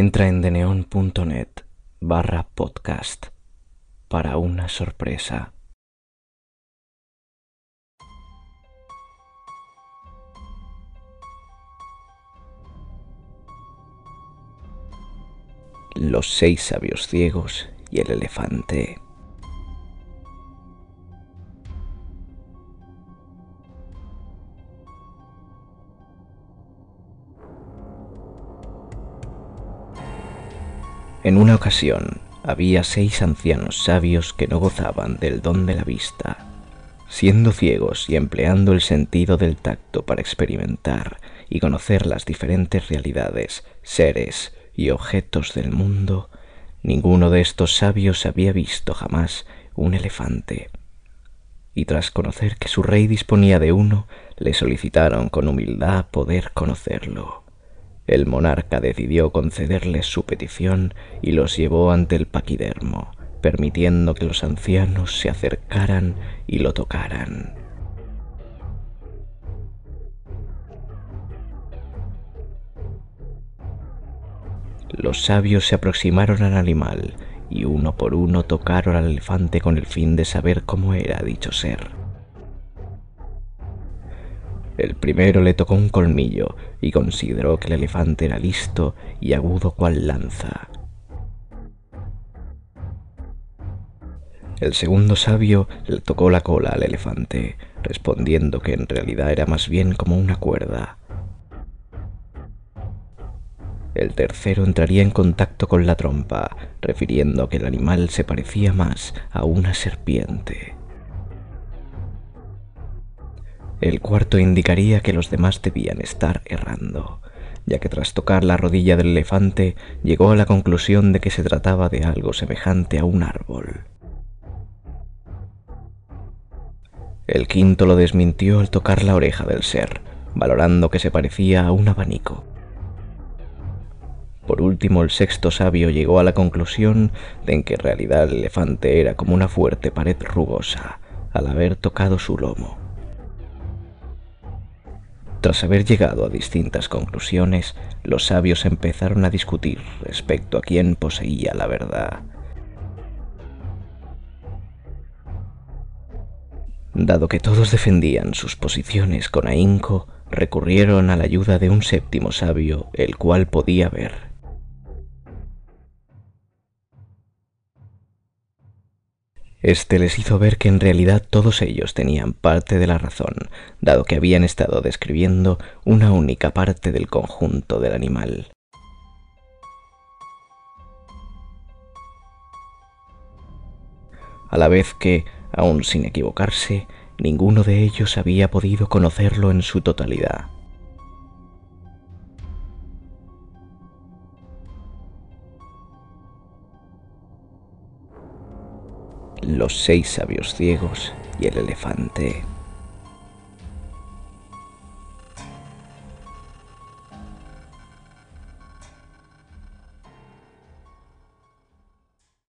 Entra en deneon.net barra podcast para una sorpresa. Los seis sabios ciegos y el elefante. En una ocasión había seis ancianos sabios que no gozaban del don de la vista. Siendo ciegos y empleando el sentido del tacto para experimentar y conocer las diferentes realidades, seres y objetos del mundo, ninguno de estos sabios había visto jamás un elefante. Y tras conocer que su rey disponía de uno, le solicitaron con humildad poder conocerlo. El monarca decidió concederles su petición y los llevó ante el paquidermo, permitiendo que los ancianos se acercaran y lo tocaran. Los sabios se aproximaron al animal y uno por uno tocaron al elefante con el fin de saber cómo era dicho ser. El primero le tocó un colmillo y consideró que el elefante era listo y agudo cual lanza. El segundo sabio le tocó la cola al elefante, respondiendo que en realidad era más bien como una cuerda. El tercero entraría en contacto con la trompa, refiriendo que el animal se parecía más a una serpiente. El cuarto indicaría que los demás debían estar errando, ya que tras tocar la rodilla del elefante llegó a la conclusión de que se trataba de algo semejante a un árbol. El quinto lo desmintió al tocar la oreja del ser, valorando que se parecía a un abanico. Por último, el sexto sabio llegó a la conclusión de que en realidad el elefante era como una fuerte pared rugosa al haber tocado su lomo. Tras haber llegado a distintas conclusiones, los sabios empezaron a discutir respecto a quién poseía la verdad. Dado que todos defendían sus posiciones con ahínco, recurrieron a la ayuda de un séptimo sabio, el cual podía ver. Este les hizo ver que en realidad todos ellos tenían parte de la razón, dado que habían estado describiendo una única parte del conjunto del animal. A la vez que, aun sin equivocarse, ninguno de ellos había podido conocerlo en su totalidad. Los seis sabios ciegos y el elefante.